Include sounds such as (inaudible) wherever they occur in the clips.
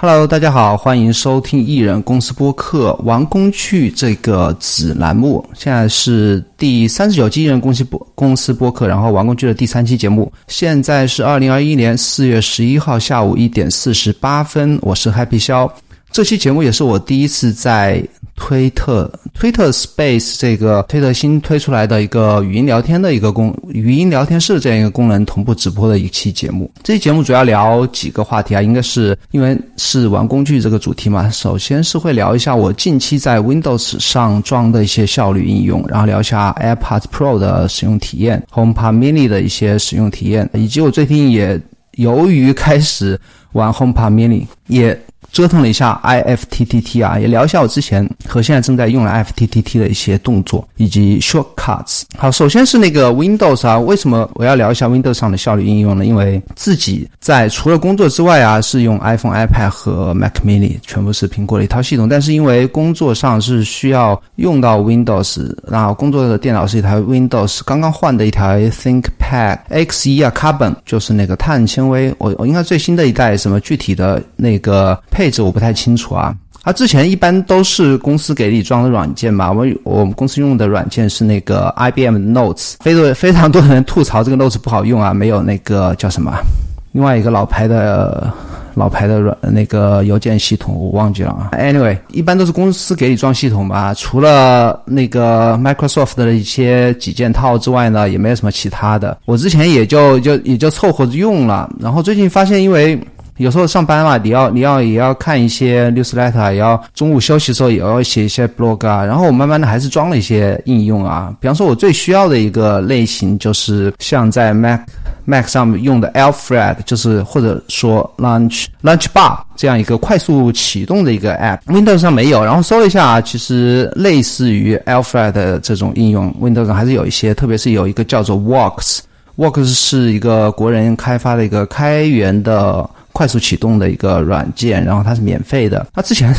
Hello，大家好，欢迎收听艺人公司播客王工具这个子栏目。现在是第三十九期艺人公司播公司播客，然后王工具的第三期节目。现在是二零二一年四月十一号下午一点四十八分，我是 Happy 肖。这期节目也是我第一次在。推特推特 Space 这个推特新推出来的一个语音聊天的一个功语音聊天室这样一个功能同步直播的一期节目。这期节目主要聊几个话题啊，应该是因为是玩工具这个主题嘛。首先是会聊一下我近期在 Windows 上装的一些效率应用，然后聊一下 AirPods Pro 的使用体验，HomePod Mini 的一些使用体验，以及我最近也由于开始玩 HomePod Mini 也。折腾了一下 IFTTT 啊，也聊一下我之前和现在正在用的 IFTTT 的一些动作以及 shortcuts。好，首先是那个 Windows 啊，为什么我要聊一下 Windows 上的效率应用呢？因为自己在除了工作之外啊，是用 iPhone、iPad 和 Mac Mini，全部是苹果的一套系统。但是因为工作上是需要用到 Windows，然后工作的电脑是一台 Windows 刚刚换的一台 ThinkPad X1 啊，Carbon 就是那个碳纤维。我我应该最新的一代什么具体的那个。配置我不太清楚啊，它之前一般都是公司给你装的软件嘛。我我们公司用的软件是那个 IBM Notes，非多非常多人吐槽这个 Notes 不好用啊，没有那个叫什么，另外一个老牌的老牌的软那个邮件系统我忘记了啊。Anyway，一般都是公司给你装系统吧，除了那个 Microsoft 的一些几件套之外呢，也没有什么其他的。我之前也就就也就凑合着用了，然后最近发现因为。有时候上班嘛，你要你要也要看一些 newsletter，也要中午休息的时候也要写一些 blog 啊。然后我慢慢的还是装了一些应用啊。比方说，我最需要的一个类型就是像在 Mac Mac 上面用的 Alfred，就是或者说 Lunch Lunch Bar 这样一个快速启动的一个 app。Windows 上没有，然后搜了一下啊，其实类似于 Alfred 的这种应用，Windows 上还是有一些，特别是有一个叫做 Works，Works 是一个国人开发的一个开源的。快速启动的一个软件，然后它是免费的。它之前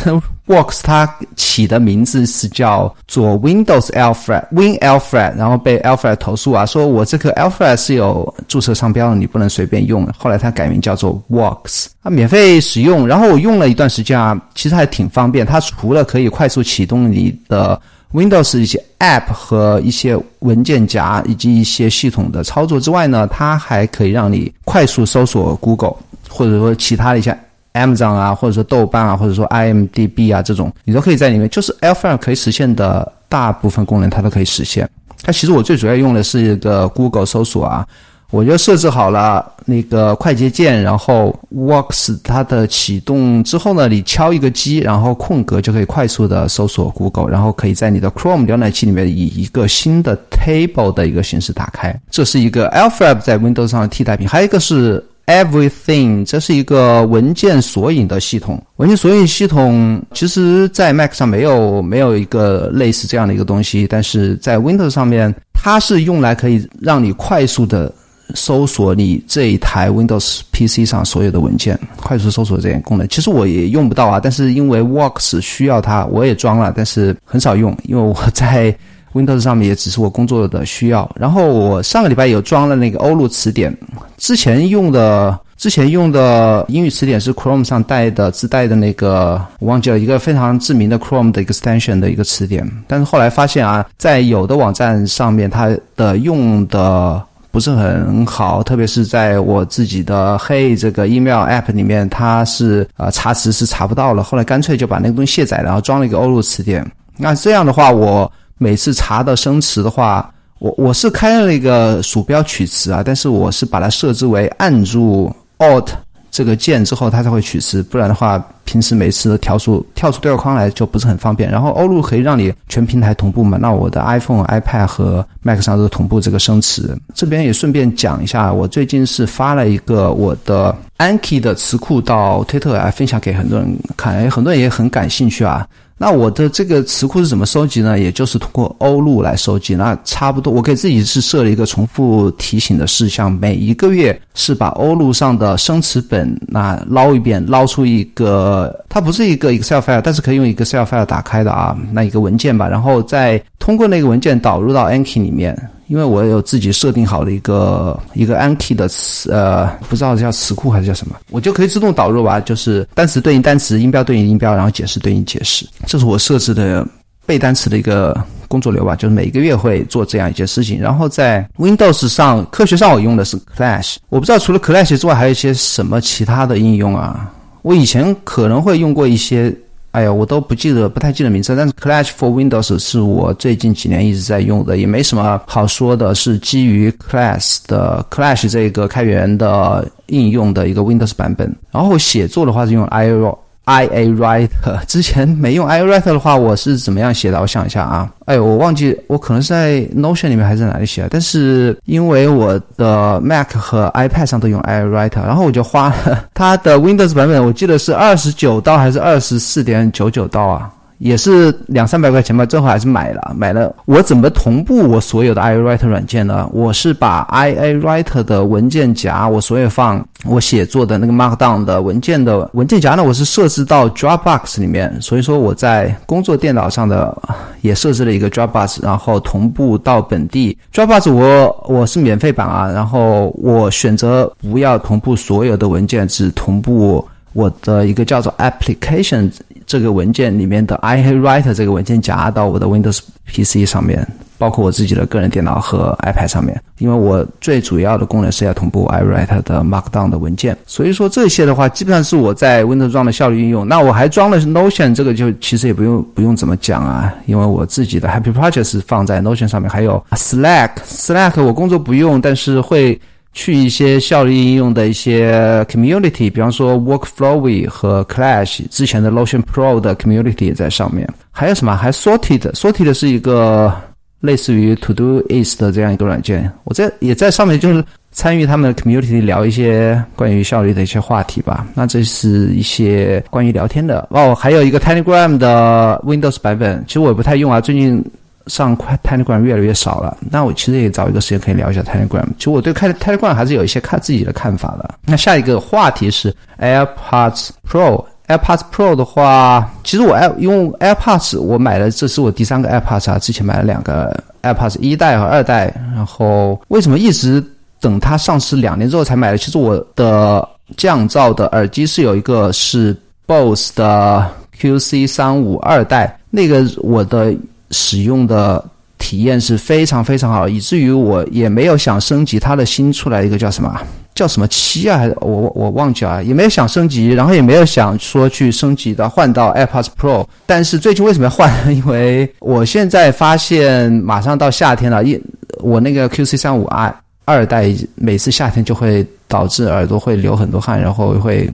Works 它起的名字是叫做 Windows Alfred Win Alfred，然后被 Alfred 投诉啊，说我这个 Alfred 是有注册商标的，你不能随便用。后来它改名叫做 Works，它免费使用。然后我用了一段时间啊，其实还挺方便。它除了可以快速启动你的 Windows 一些 App 和一些文件夹以及一些系统的操作之外呢，它还可以让你快速搜索 Google。或者说其他的一些 Amazon 啊，或者说豆瓣啊，或者说 IMDB 啊这种，你都可以在里面。就是 Alpha 可以实现的大部分功能，它都可以实现。它其实我最主要用的是一个 Google 搜索啊，我就设置好了那个快捷键，然后 Works 它的启动之后呢，你敲一个击，然后空格就可以快速的搜索 Google，然后可以在你的 Chrome 浏览器里面以一个新的 Table 的一个形式打开。这是一个 a l p h a b 在 Windows 上的替代品。还有一个是。Everything，这是一个文件索引的系统。文件索引系统其实，在 Mac 上没有没有一个类似这样的一个东西，但是在 Windows 上面，它是用来可以让你快速的搜索你这一台 Windows PC 上所有的文件，快速搜索这些功能。其实我也用不到啊，但是因为 Works 需要它，我也装了，但是很少用，因为我在。(laughs) Windows 上面也只是我工作的需要，然后我上个礼拜有装了那个欧陆词典，之前用的之前用的英语词典是 Chrome 上带的自带的那个，我忘记了一个非常知名的 Chrome 的 extension 的一个词典，但是后来发现啊，在有的网站上面它的用的不是很好，特别是在我自己的嘿这个 email app 里面，它是呃查词是查不到了，后来干脆就把那个东西卸载，然后装了一个欧陆词典。那这样的话我。每次查的生词的话，我我是开了一个鼠标取词啊，但是我是把它设置为按住 Alt 这个键之后它才会取词，不然的话，平时每次调出跳出对话框来就不是很方便。然后欧陆可以让你全平台同步嘛，那我的 iPhone、iPad 和 Mac 上都同步这个生词。这边也顺便讲一下，我最近是发了一个我的 Anki 的词库到推特来分享给很多人看，哎，很多人也很感兴趣啊。那我的这个词库是怎么收集呢？也就是通过欧路来收集。那差不多，我给自己是设了一个重复提醒的事项，每一个月是把欧路上的生词本那捞一遍，捞出一个它不是一个 Excel file，但是可以用 Excel file 打开的啊，那一个文件吧，然后再通过那个文件导入到 Anki 里面。因为我有自己设定好的一个一个 Anki 的词，呃，不知道叫词库还是叫什么，我就可以自动导入吧，就是单词对应单词，音标对应音标，然后解释对应解释，这是我设置的背单词的一个工作流吧，就是每一个月会做这样一件事情。然后在 Windows 上，科学上我用的是 Clash，我不知道除了 Clash 之外还有一些什么其他的应用啊，我以前可能会用过一些。哎呀，我都不记得，不太记得名字。但是 Clash for Windows 是我最近几年一直在用的，也没什么好说的，是基于 Clash 的 Clash 这个开源的应用的一个 Windows 版本。然后写作的话是用 Iro。iA Writer (laughs) 之前没用 I A Writer 的话，我是怎么样写的？我想一下啊，哎，我忘记，我可能是在 Notion 里面还是在哪里写？但是因为我的 Mac 和 iPad 上都用 I A Writer，然后我就花了它的 Windows 版本，我记得是二十九刀还是二十四点九九刀啊？也是两三百块钱吧，最后还是买了。买了，我怎么同步我所有的 iWriter 软件呢？我是把 iWriter 的文件夹，我所有放我写作的那个 Markdown 的文件的文件夹呢，我是设置到 Dropbox 里面。所以说我在工作电脑上的也设置了一个 Dropbox，然后同步到本地 Dropbox。我我是免费版啊，然后我选择不要同步所有的文件，只同步我的一个叫做 Application。这个文件里面的 i write 这个文件夹到我的 Windows PC 上面，包括我自己的个人电脑和 iPad 上面，因为我最主要的功能是要同步 i write 的 Markdown 的文件，所以说这些的话基本上是我在 Windows 装的效率应用。那我还装了 Notion，这个就其实也不用不用怎么讲啊，因为我自己的 Happy Project 是放在 Notion 上面，还有 Slack，Slack 我工作不用，但是会。去一些效率应用的一些 community，比方说 Workflowy 和 Clash 之前的 Notion Pro 的 community 也在上面。还有什么？还 Sorted，Sorted 是一个类似于 To Do Is 的这样一个软件。我在也在上面，就是参与他们的 community 聊一些关于效率的一些话题吧。那这是一些关于聊天的哦。还有一个 Telegram 的 Windows 版本，其实我也不太用啊，最近。上 Telegram 越来越少了，那我其实也找一个时间可以聊一下 Telegram。其实我对开 Telegram 还是有一些看自己的看法的。那下一个话题是 AirPods Pro。AirPods Pro 的话，其实我 Air 用 AirPods，我买了，这是我第三个 AirPods 啊。之前买了两个 AirPods，一代和二代。然后为什么一直等它上市两年之后才买的？其实我的降噪的耳机是有一个是 Bose 的 QC 三五二代，那个我的。使用的体验是非常非常好，以至于我也没有想升级它的新出来一个叫什么叫什么七啊，还是我我忘记了，也没有想升级，然后也没有想说去升级的换到 AirPods Pro。但是最近为什么要换？因为我现在发现马上到夏天了，一我那个 QC 三五 i 二代每次夏天就会导致耳朵会流很多汗，然后会。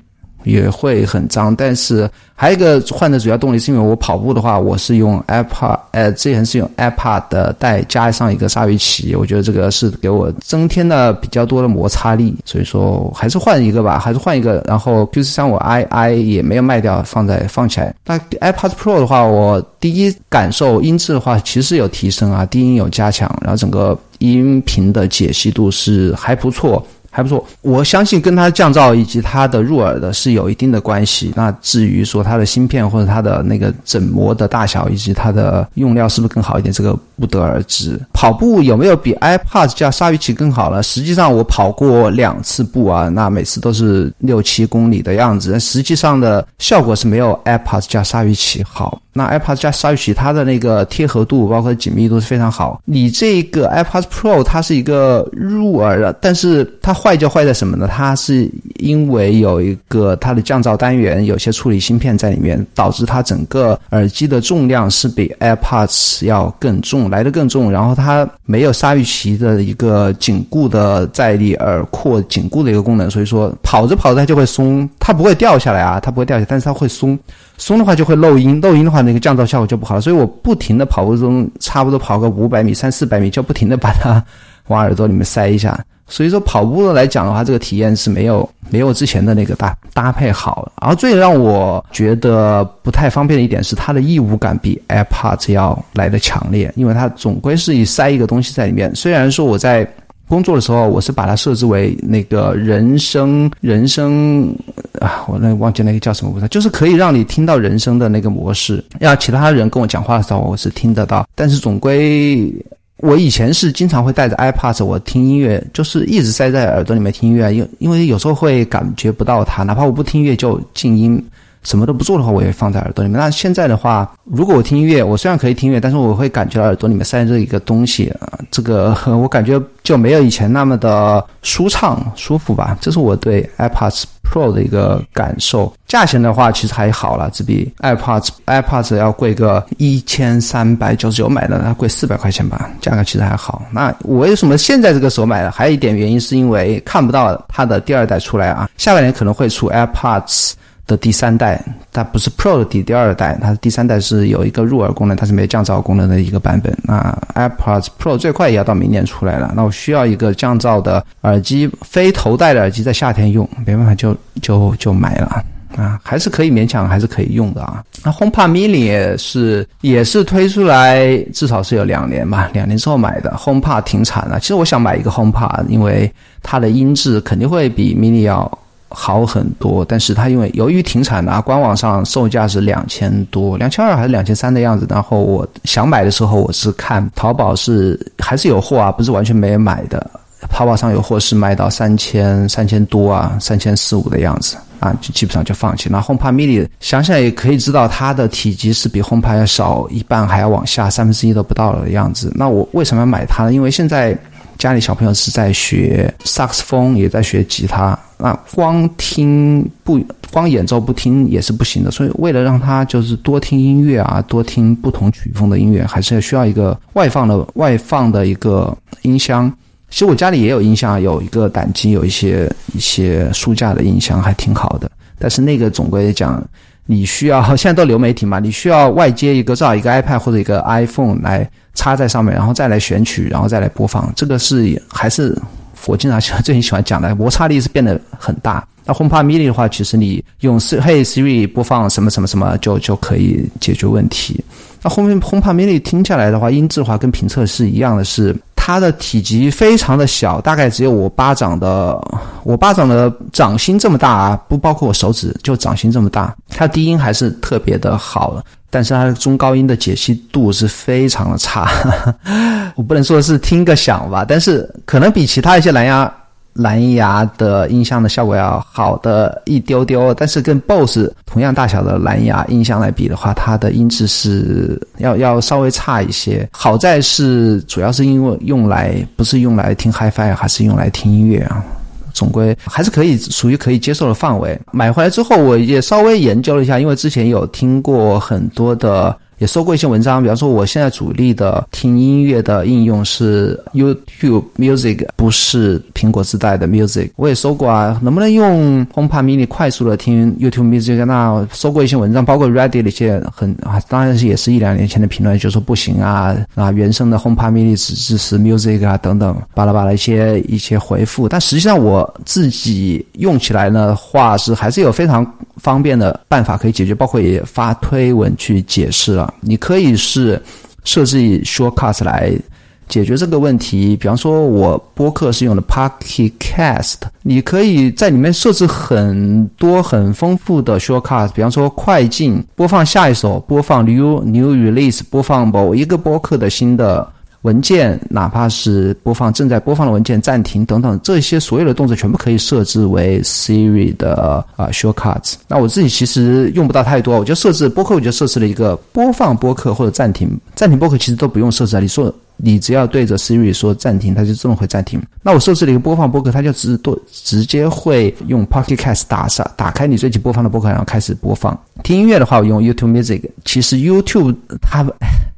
也会很脏，但是还有一个换的主要动力是因为我跑步的话，我是用 iPad，呃，之前是用 iPad 的带加上一个鲨鱼鳍，我觉得这个是给我增添了比较多的摩擦力，所以说还是换一个吧，还是换一个。然后 Q 四三五 i i 也没有卖掉，放在放起来。那 iPad Pro 的话，我第一感受音质的话，其实有提升啊，低音有加强，然后整个音频的解析度是还不错。还不错，我相信跟它降噪以及它的入耳的是有一定的关系。那至于说它的芯片或者它的那个整膜的大小以及它的用料是不是更好一点，这个不得而知。跑步有没有比 iPad 加鲨鱼鳍更好呢？实际上我跑过两次步啊，那每次都是六七公里的样子，实际上的效果是没有 iPad 加鲨鱼鳍好。那 iPad 加鲨鱼鳍它的那个贴合度包括紧密度是非常好。你这个 iPad Pro 它是一个入耳的，但是它坏就坏在什么呢？它是因为有一个它的降噪单元有些处理芯片在里面，导致它整个耳机的重量是比 AirPods 要更重，来的更重。然后它没有鲨鱼鳍的一个紧固的在力耳廓紧固的一个功能，所以说跑着跑着它就会松，它不会掉下来啊，它不会掉下来，但是它会松。松的话就会漏音，漏音的话那个降噪效果就不好了，所以我不停的跑步中，差不多跑个五百米、三四百米，就不停的把它往耳朵里面塞一下。所以说跑步的来讲的话，这个体验是没有没有之前的那个搭搭配好。而最让我觉得不太方便的一点是，它的异物感比 AirPods 要来的强烈，因为它总归是以塞一个东西在里面。虽然说我在工作的时候，我是把它设置为那个人声人声啊，我那忘记那个叫什么模式，就是可以让你听到人声的那个模式，让其他人跟我讲话的时候我是听得到，但是总归。我以前是经常会带着 iPad，我听音乐，就是一直塞在耳朵里面听音乐，因因为有时候会感觉不到它，哪怕我不听音乐就静音。什么都不做的话，我也放在耳朵里面。那现在的话，如果我听音乐，我虽然可以听音乐，但是我会感觉到耳朵里面塞着一个东西啊，这个 (laughs) 我感觉就没有以前那么的舒畅、舒服吧。这是我对 AirPods Pro 的一个感受。价钱的话，其实还好了，只比 iPad iPad 要贵个一千三百九十九买的，它贵四百块钱吧，价格其实还好。那我为什么现在这个时候买的？还有一点原因是因为看不到它的第二代出来啊，下半年可能会出 AirPods。的第三代，它不是 Pro 的第第二代，它第三代是有一个入耳功能，它是没有降噪功能的一个版本。那 AirPods Pro 最快也要到明年出来了，那我需要一个降噪的耳机，非头戴的耳机，在夏天用，没办法就就就买了啊，还是可以勉强还是可以用的啊。那 HomePod Mini 也是也是推出来至少是有两年吧，两年之后买的 HomePod 停产了。其实我想买一个 HomePod，因为它的音质肯定会比 Mini 要。好很多，但是它因为由于停产了啊，官网上售价是两千多，两千二还是两千三的样子。然后我想买的时候，我是看淘宝是还是有货啊，不是完全没买的。淘宝上有货是卖到三千三千多啊，三千四五的样子啊，就基本上就放弃。那 HomePod Mini 想想也可以知道，它的体积是比 HomePod 要少一半，还要往下三分之一都不到的样子。那我为什么要买它呢？因为现在。家里小朋友是在学萨克斯风，也在学吉他。那光听不光演奏不听也是不行的，所以为了让他就是多听音乐啊，多听不同曲风的音乐，还是要需要一个外放的外放的一个音箱。其实我家里也有音箱，有一个胆机，有一些一些书架的音箱还挺好的。但是那个总归讲，你需要现在都流媒体嘛，你需要外接一个至少一个 iPad 或者一个 iPhone 来。插在上面，然后再来选取，然后再来播放。这个是还是我经常喜欢最喜欢讲的，摩擦力是变得很大。那 HomePod Mini 的话，其实你用 Hey Siri 播放什么什么什么就就可以解决问题。那 Home HomePod Mini 听下来的话，音质的话跟评测是一样的，是。它的体积非常的小，大概只有我巴掌的，我巴掌的掌心这么大啊，不包括我手指，就掌心这么大。它低音还是特别的好，但是它的中高音的解析度是非常的差。(laughs) 我不能说是听个响吧，但是可能比其他一些蓝牙。蓝牙的音箱的效果要好的一丢丢，但是跟 BOSS 同样大小的蓝牙音箱来比的话，它的音质是要要稍微差一些。好在是主要是因为用来不是用来听 HiFi，还是用来听音乐啊，总归还是可以属于可以接受的范围。买回来之后，我也稍微研究了一下，因为之前有听过很多的。也搜过一些文章，比方说我现在主力的听音乐的应用是 YouTube Music，不是苹果自带的 Music。我也搜过啊，能不能用 HomePod Mini 快速的听 YouTube Music？那搜过一些文章，包括 Reddit 一些很啊，当然是也是一两年前的评论，就说不行啊啊，原生的 HomePod Mini 只支持 Music 啊等等，巴拉巴拉一些一些回复。但实际上我自己用起来呢，话是还是有非常方便的办法可以解决，包括也发推文去解释了。你可以是设置 Shortcuts 来解决这个问题，比方说我播客是用的 Pocket Cast，你可以在里面设置很多很丰富的 Shortcuts，比方说快进、播放下一首、播放 New New Release、播放某一个播客的新的。文件，哪怕是播放正在播放的文件暂停等等，这些所有的动作全部可以设置为 Siri 的啊 shortcuts。那我自己其实用不到太多，我就设置播客，我就设置了一个播放播客或者暂停暂停播客，其实都不用设置啊。你说你只要对着 Siri 说暂停，它就自动会暂停。那我设置了一个播放播客，它就直多直接会用 Pocket Cast 打上打开你最近播放的播客，然后开始播放。听音乐的话，我用 YouTube Music。其实 YouTube 它。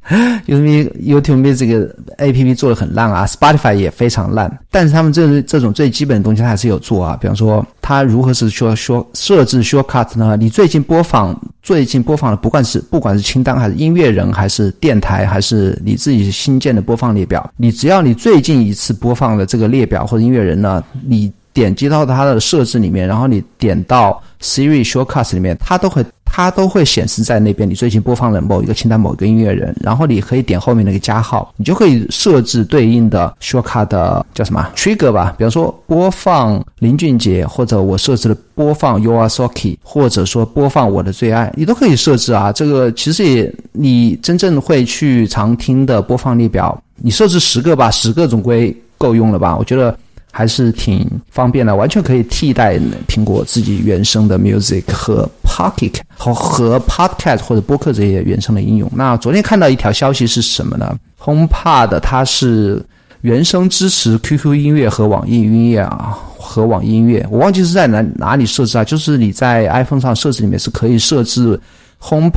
(laughs) YouTube YouTube Music A P P 做的很烂啊，Spotify 也非常烂，但是他们这这种最基本的东西它还是有做啊。比方说，它如何是说说设置 Shortcut 呢？你最近播放最近播放的，不管是不管是清单还是音乐人，还是电台，还是你自己新建的播放列表，你只要你最近一次播放的这个列表或者音乐人呢，你点击到它的设置里面，然后你点到 Siri Shortcuts 里面，它都会。它都会显示在那边。你最近播放了某一个清单、某一个音乐人，然后你可以点后面那个加号，你就可以设置对应的 shortcut 的叫什么 trigger 吧。比方说播放林俊杰，或者我设置了播放 Your Socky，或者说播放我的最爱，你都可以设置啊。这个其实也你真正会去常听的播放列表，你设置十个吧，十个总归够用了吧？我觉得。还是挺方便的，完全可以替代苹果自己原生的 Music 和 Pocket 和和 Podcast 或者播客这些原生的应用。那昨天看到一条消息是什么呢？HomePod 它是原生支持 QQ 音乐和网易音乐啊，和网易音乐。我忘记是在哪哪里设置啊？就是你在 iPhone 上设置里面是可以设置。红米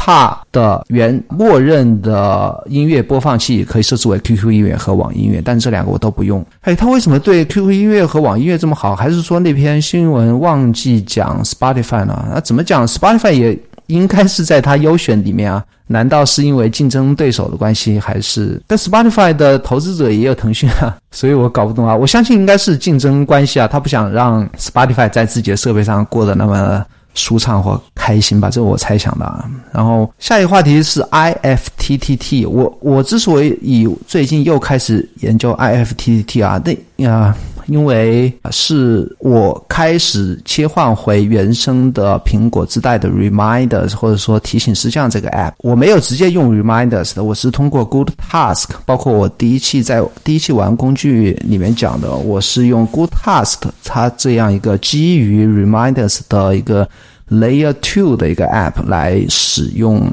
的原默认的音乐播放器可以设置为 QQ 音乐和网易音乐，但这两个我都不用。哎，他为什么对 QQ 音乐和网易音乐这么好？还是说那篇新闻忘记讲 Spotify 了？那怎么讲？Spotify 也应该是在他优选里面啊？难道是因为竞争对手的关系？还是？但 Spotify 的投资者也有腾讯啊，(laughs) 所以我搞不懂啊。我相信应该是竞争关系啊，他不想让 Spotify 在自己的设备上过得那么。舒畅或开心吧，这是我猜想的。啊。然后下一个话题是 IFTTT。我我之所以最近又开始研究 IFTTT 啊，那啊。因为是我开始切换回原生的苹果自带的 Reminders，或者说提醒事项这个 app，我没有直接用 Reminders 的，我是通过 Good Task，包括我第一期在第一期玩工具里面讲的，我是用 Good Task 它这样一个基于 Reminders 的一个 Layer Two 的一个 app 来使用。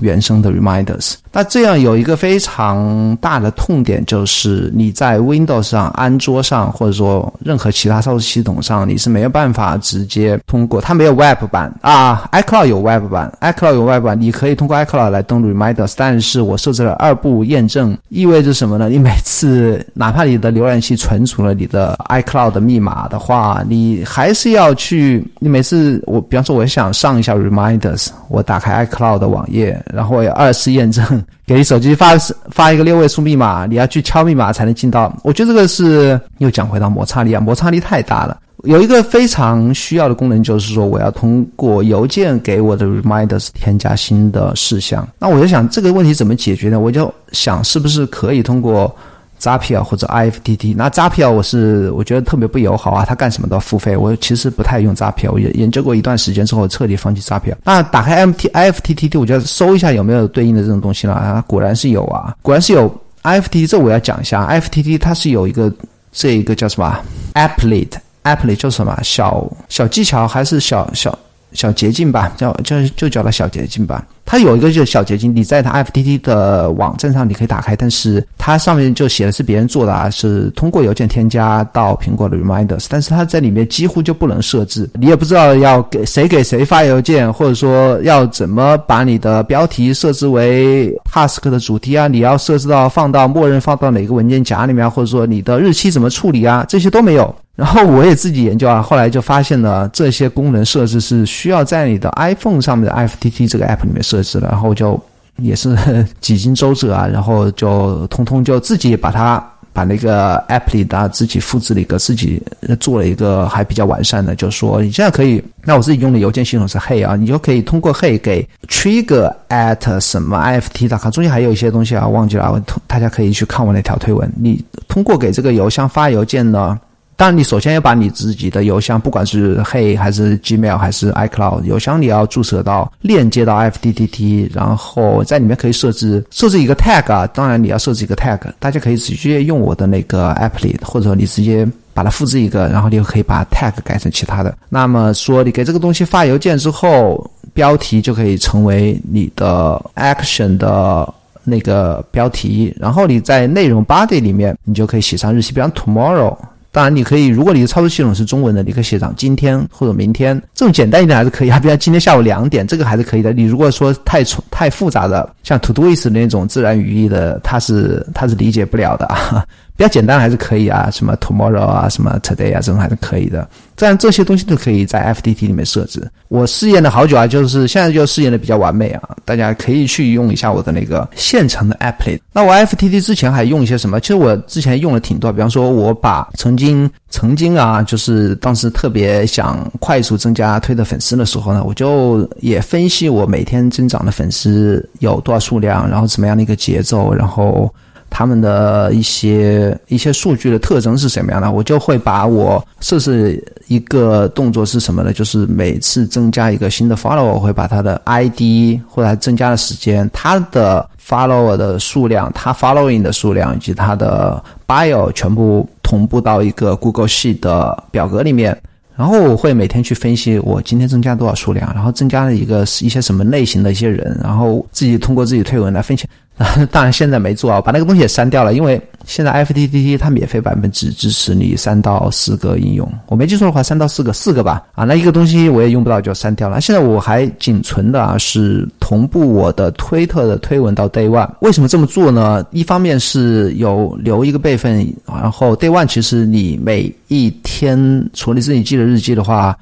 原生的 reminders，那这样有一个非常大的痛点，就是你在 Windows 上、安卓上，或者说任何其他操作系统上，你是没有办法直接通过它没有 Web 版啊，iCloud 有 Web 版，iCloud 有 Web 版，你可以通过 iCloud 来登录 reminders，但是我设置了二步验证，意味着什么呢？你每次哪怕你的浏览器存储了你的 iCloud 的密码的话，你还是要去，你每次我比方说我想上一下 reminders，我打开 iCloud 的网页。然后要二次验证，给你手机发发一个六位数密码，你要去敲密码才能进到。我觉得这个是又讲回到摩擦力啊，摩擦力太大了。有一个非常需要的功能，就是说我要通过邮件给我的 reminders 添加新的事项。那我就想这个问题怎么解决呢？我就想是不是可以通过。Zapier 或者 IFTT，那 Zapier 我是我觉得特别不友好啊，他干什么都要付费。我其实不太用 Zapier，我研研究过一段时间之后彻底放弃 Zapier。那打开 MT IFTTT，我就搜一下有没有对应的这种东西了啊，果然是有啊，果然是有 IFTT。这我要讲一下，IFTT 它是有一个这一个叫什么 Applet，Applet 叫什么小小技巧还是小小小捷径吧，叫叫就叫它小捷径吧。它有一个就是小捷径，你在它 F T T 的网站上你可以打开，但是它上面就写的是别人做的啊，是通过邮件添加到苹果的 Reminders，但是它在里面几乎就不能设置，你也不知道要给谁给谁发邮件，或者说要怎么把你的标题设置为 Task 的主题啊，你要设置到放到默认放到哪个文件夹里面，或者说你的日期怎么处理啊，这些都没有。然后我也自己研究啊，后来就发现了这些功能设置是需要在你的 iPhone 上面的 F T T 这个 App 里面设置的，然后就也是几经周折啊，然后就通通就自己把它把那个 App 里的自己复制了一个，自己做了一个还比较完善的，就说你现在可以，那我自己用的邮件系统是 Hey 啊，你就可以通过 Hey 给 Trigger at 什么 IFT.com，中间还有一些东西啊，忘记了，大家可以去看我那条推文，你通过给这个邮箱发邮件呢。当然，你首先要把你自己的邮箱，不管是 Hey 还是 Gmail 还是 iCloud 邮箱，你要注册到链接到 FTTT，然后在里面可以设置设置一个 tag 啊。当然，你要设置一个 tag，大家可以直接用我的那个 app 里，或者你直接把它复制一个，然后你就可以把 tag 改成其他的。那么说，你给这个东西发邮件之后，标题就可以成为你的 action 的那个标题，然后你在内容 body 里面，你就可以写上日期，比方 tomorrow。当然，你可以，如果你的操作系统是中文的，你可以写上今天或者明天，这种简单一点还是可以啊。比如今天下午两点，这个还是可以的。你如果说太重太复杂的，像 Todoist 那种自然语义的，它是它是理解不了的啊。比较简单还是可以啊，什么 tomorrow 啊，什么 today 啊，这种还是可以的。这样这些东西都可以在 FTT 里面设置。我试验了好久啊，就是现在就试验的比较完美啊，大家可以去用一下我的那个现成的 Applet。那我 FTT 之前还用一些什么？其实我之前用了挺多，比方说我把曾经曾经啊，就是当时特别想快速增加推的粉丝的时候呢，我就也分析我每天增长的粉丝有多少数量，然后怎么样的一个节奏，然后。他们的一些一些数据的特征是什么样的？我就会把我设置一个动作是什么呢？就是每次增加一个新的 follower，我会把他的 ID 或者增加的时间、他的 follower 的数量、他 following 的数量以及他的 bio 全部同步到一个 Google Sheet 的表格里面。然后我会每天去分析我今天增加多少数量，然后增加了一个一些什么类型的一些人，然后自己通过自己推文来分析。(laughs) 当然现在没做啊，把那个东西也删掉了，因为现在 FTTT 它免费版本只支持你三到四个应用，我没记错的话，三到四个，四个吧。啊，那一个东西我也用不到，就删掉了。现在我还仅存的啊是同步我的推特的推文到 Day One。为什么这么做呢？一方面是有留一个备份，然后 Day One 其实你每一天除了你自己记的日记的话。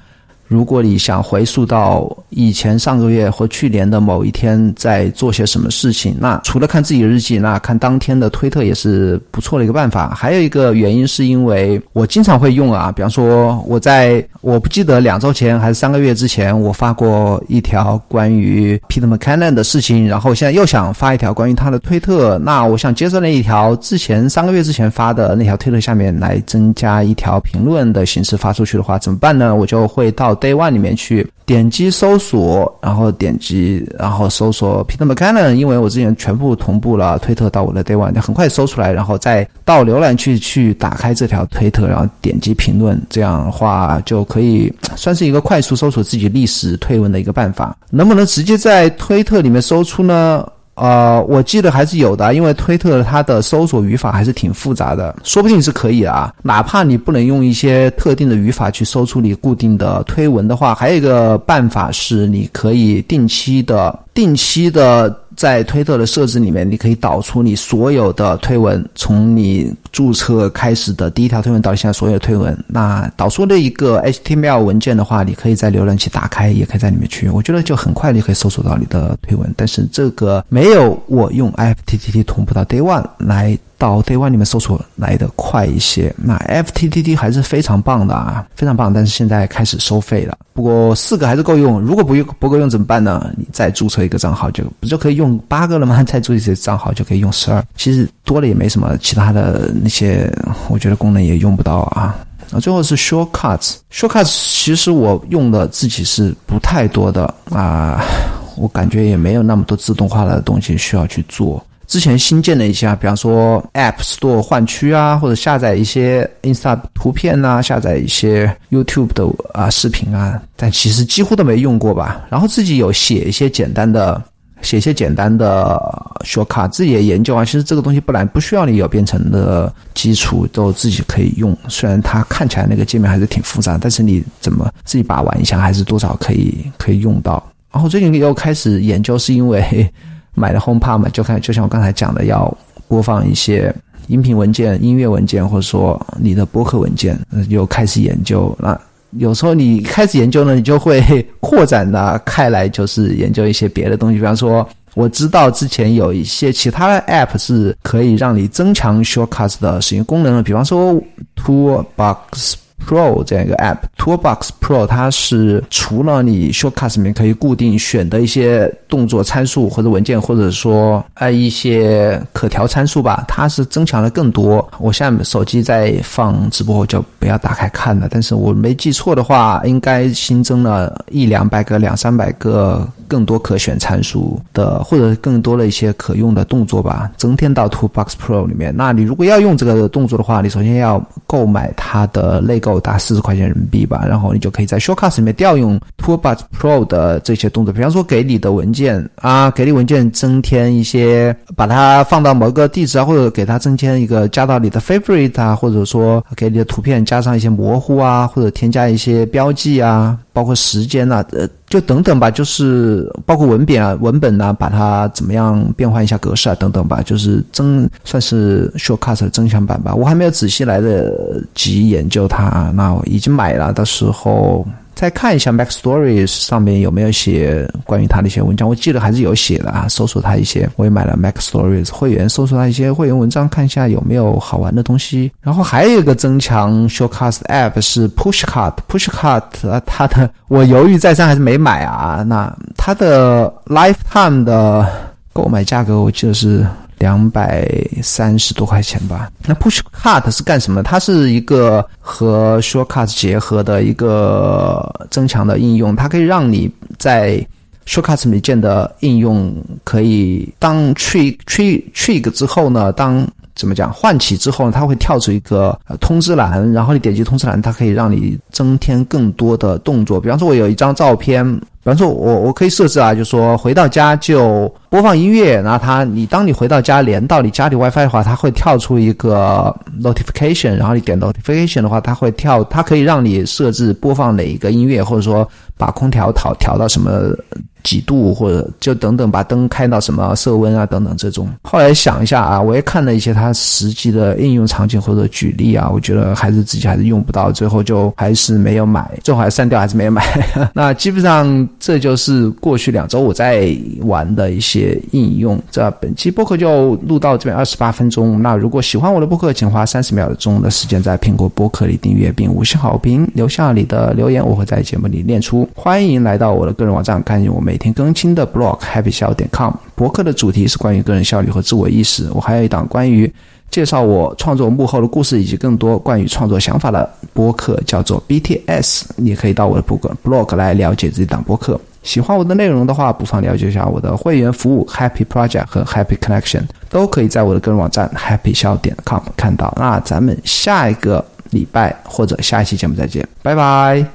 如果你想回溯到以前上个月或去年的某一天在做些什么事情，那除了看自己的日记，那看当天的推特也是不错的一个办法。还有一个原因是因为我经常会用啊，比方说我在我不记得两周前还是三个月之前，我发过一条关于 Peter McKinnon 的事情，然后现在又想发一条关于他的推特，那我想接着那一条之前三个月之前发的那条推特下面来增加一条评论的形式发出去的话，怎么办呢？我就会到。Day One 里面去点击搜索，然后点击，然后搜索 Peter McKinnon，因为我之前全部同步了推特到我的 Day One，很快搜出来，然后再到浏览器去打开这条推特，然后点击评论，这样的话就可以算是一个快速搜索自己历史推文的一个办法。能不能直接在推特里面搜出呢？呃，我记得还是有的，因为推特它的搜索语法还是挺复杂的，说不定是可以啊。哪怕你不能用一些特定的语法去搜出你固定的推文的话，还有一个办法是，你可以定期的、定期的。在推特的设置里面，你可以导出你所有的推文，从你注册开始的第一条推文到现在所有的推文。那导出的一个 HTML 文件的话，你可以在浏览器打开，也可以在里面去。我觉得就很快你可以搜索到你的推文，但是这个没有我用 FTTT 同步到 Day One 来。到 Day One 里面搜索来的快一些，那 FTTT 还是非常棒的啊，非常棒。但是现在开始收费了，不过四个还是够用。如果不用不够用怎么办呢？你再注册一个账号就不就可以用八个了吗？(laughs) 再注册一个账号就可以用十二。其实多了也没什么，其他的那些我觉得功能也用不到啊。啊，最后是 Shortcuts，Shortcuts 其实我用的自己是不太多的啊，我感觉也没有那么多自动化的东西需要去做。之前新建的一些，比方说 App Store 换区啊，或者下载一些 i n s t a 图片呐，下载一些 YouTube 的啊视频啊，但其实几乎都没用过吧。然后自己有写一些简单的，写一些简单的 Shortcut，自己也研究啊。其实这个东西不难，不需要你有编程的基础，都自己可以用。虽然它看起来那个界面还是挺复杂，但是你怎么自己把玩一下，还是多少可以可以用到。然后最近又开始研究，是因为。买了 HomePod 嘛，就看就像我刚才讲的，要播放一些音频文件、音乐文件，或者说你的播客文件，又开始研究。那有时候你开始研究呢，你就会 (laughs) 扩展的开来，就是研究一些别的东西。比方说，我知道之前有一些其他的 App 是可以让你增强 Shortcuts 的使用功能的，比方说 Toolbox。Pro 这样一个 App，Toolbox Pro 它是除了你 Shortcuts 里面可以固定选的一些动作参数或者文件，或者说呃一些可调参数吧，它是增强了更多。我现在手机在放直播，我就不要打开看了。但是我没记错的话，应该新增了一两百个、两三百个更多可选参数的，或者更多的一些可用的动作吧，增添到 Toolbox Pro 里面。那你如果要用这个动作的话，你首先要购买它的内购。达四十块钱人民币吧，然后你就可以在 Shortcuts 里面调用 Toolbox Pro 的这些动作，比方说给你的文件啊，给你文件增添一些，把它放到某个地址啊，或者给它增添一个加到你的 Favorite 啊，或者说给你的图片加上一些模糊啊，或者添加一些标记啊，包括时间啊，呃。就等等吧，就是包括文本啊、文本啊，把它怎么样变换一下格式啊，等等吧，就是增算是 Shortcut 增强版吧。我还没有仔细来得及研究它，那我已经买了到时候。再看一下 Mac Stories 上面有没有写关于他的一些文章，我记得还是有写的啊。搜索他一些，我也买了 Mac Stories 会员，搜索他一些会员文章，看一下有没有好玩的东西。然后还有一个增强 Showcast App 是 Pushcut，Pushcut 它的我犹豫再三还是没买啊。那它的 Lifetime 的购买价格我记得是。两百三十多块钱吧。那 Pushcut 是干什么？它是一个和 Shortcut 结合的一个增强的应用，它可以让你在 Shortcuts 里建的应用，可以当 trig trig trig 之后呢，当怎么讲唤起之后呢，它会跳出一个通知栏，然后你点击通知栏，它可以让你增添更多的动作。比方说，我有一张照片。比方说，我我可以设置啊，就说回到家就播放音乐，然后它你当你回到家连到你家里 WiFi 的话，它会跳出一个 notification，然后你点 notification 的话，它会跳，它可以让你设置播放哪一个音乐，或者说把空调调调到什么。几度或者就等等，把灯开到什么色温啊等等这种。后来想一下啊，我也看了一些它实际的应用场景或者举例啊，我觉得还是自己还是用不到，最后就还是没有买，最后还删掉，还是没有买。那基本上这就是过去两周我在玩的一些应用。这本期播客就录到这边二十八分钟。那如果喜欢我的播客，请花三十秒钟的时间在苹果播客里订阅并五星好评，留下你的留言，我会在节目里念出。欢迎来到我的个人网站，看见我。每天更新的 blog happy 笑点 com 博客的主题是关于个人效率和自我意识。我还有一档关于介绍我创作幕后的故事以及更多关于创作想法的播客，叫做 BTS。你可以到我的博客 blog 来了解这档播客。喜欢我的内容的话，不妨了解一下我的会员服务 Happy Project 和 Happy Connection，都可以在我的个人网站 happy 笑点 com 看到。那咱们下一个礼拜或者下一期节目再见，拜拜。